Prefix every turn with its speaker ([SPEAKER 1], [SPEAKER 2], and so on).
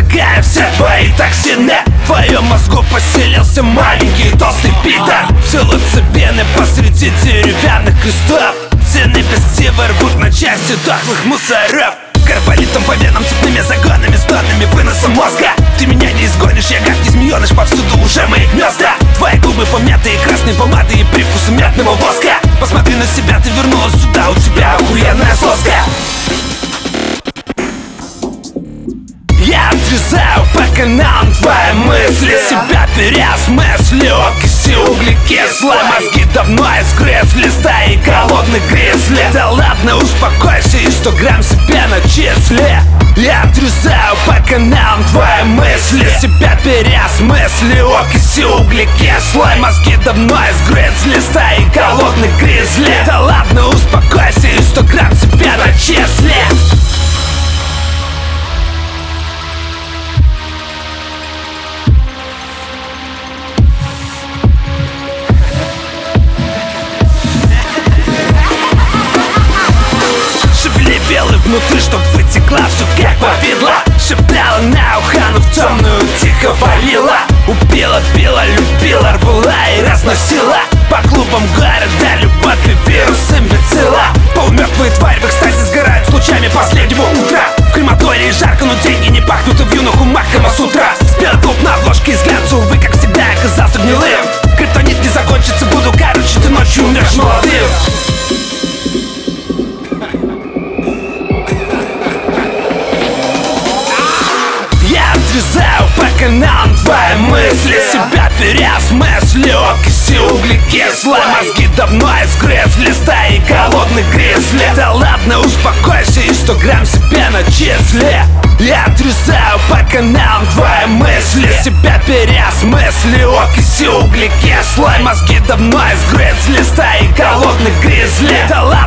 [SPEAKER 1] Сжигая все твои токсины В твоем мозгу поселился маленький толстый питер. Псилоцибины посреди деревянных крестов Стены без ксивы рвут на части дохлых мусоров. Карболитом по венам, цепными загонами, стонами выносом мозга. Ты меня не изгонишь, я как не змееныш, повсюду уже мои гнезда. Твои губы помятые красной помадой и привкусом мятного воска. Посмотри на себя, ты вернулась сюда, у Я отрезаю по каналам твои мысли. Себя переосмыслю Окиси углекислой Мозги давно изгрызли. Стаи голодных гризли Да ладно, успокойся и сто грамм себе начисли. Я отрезаю по каналам твои мысли. Себя переосмыслю Окиси углекислой Мозги давно изгрызли. Стаи голодных гризли Да ладно, успокойся внутри, чтоб вытекла все как повидло Шептала на ухо, но в темную тихо валила. Убила, била, любила, рвала и разносила. По клубам Я отрезаю по каналам твои мысли. Себя переосмыслю Окиси углекислой Мозги давно изгрызли Стаи голодных гризли Да ладно, успокойся и сто грамм себе начисли. Я отрезаю по каналам твои мысли. Себя переосмыслю Окиси углекислой Мозги давно изгрызли Стаи голодных гризли Да ладно,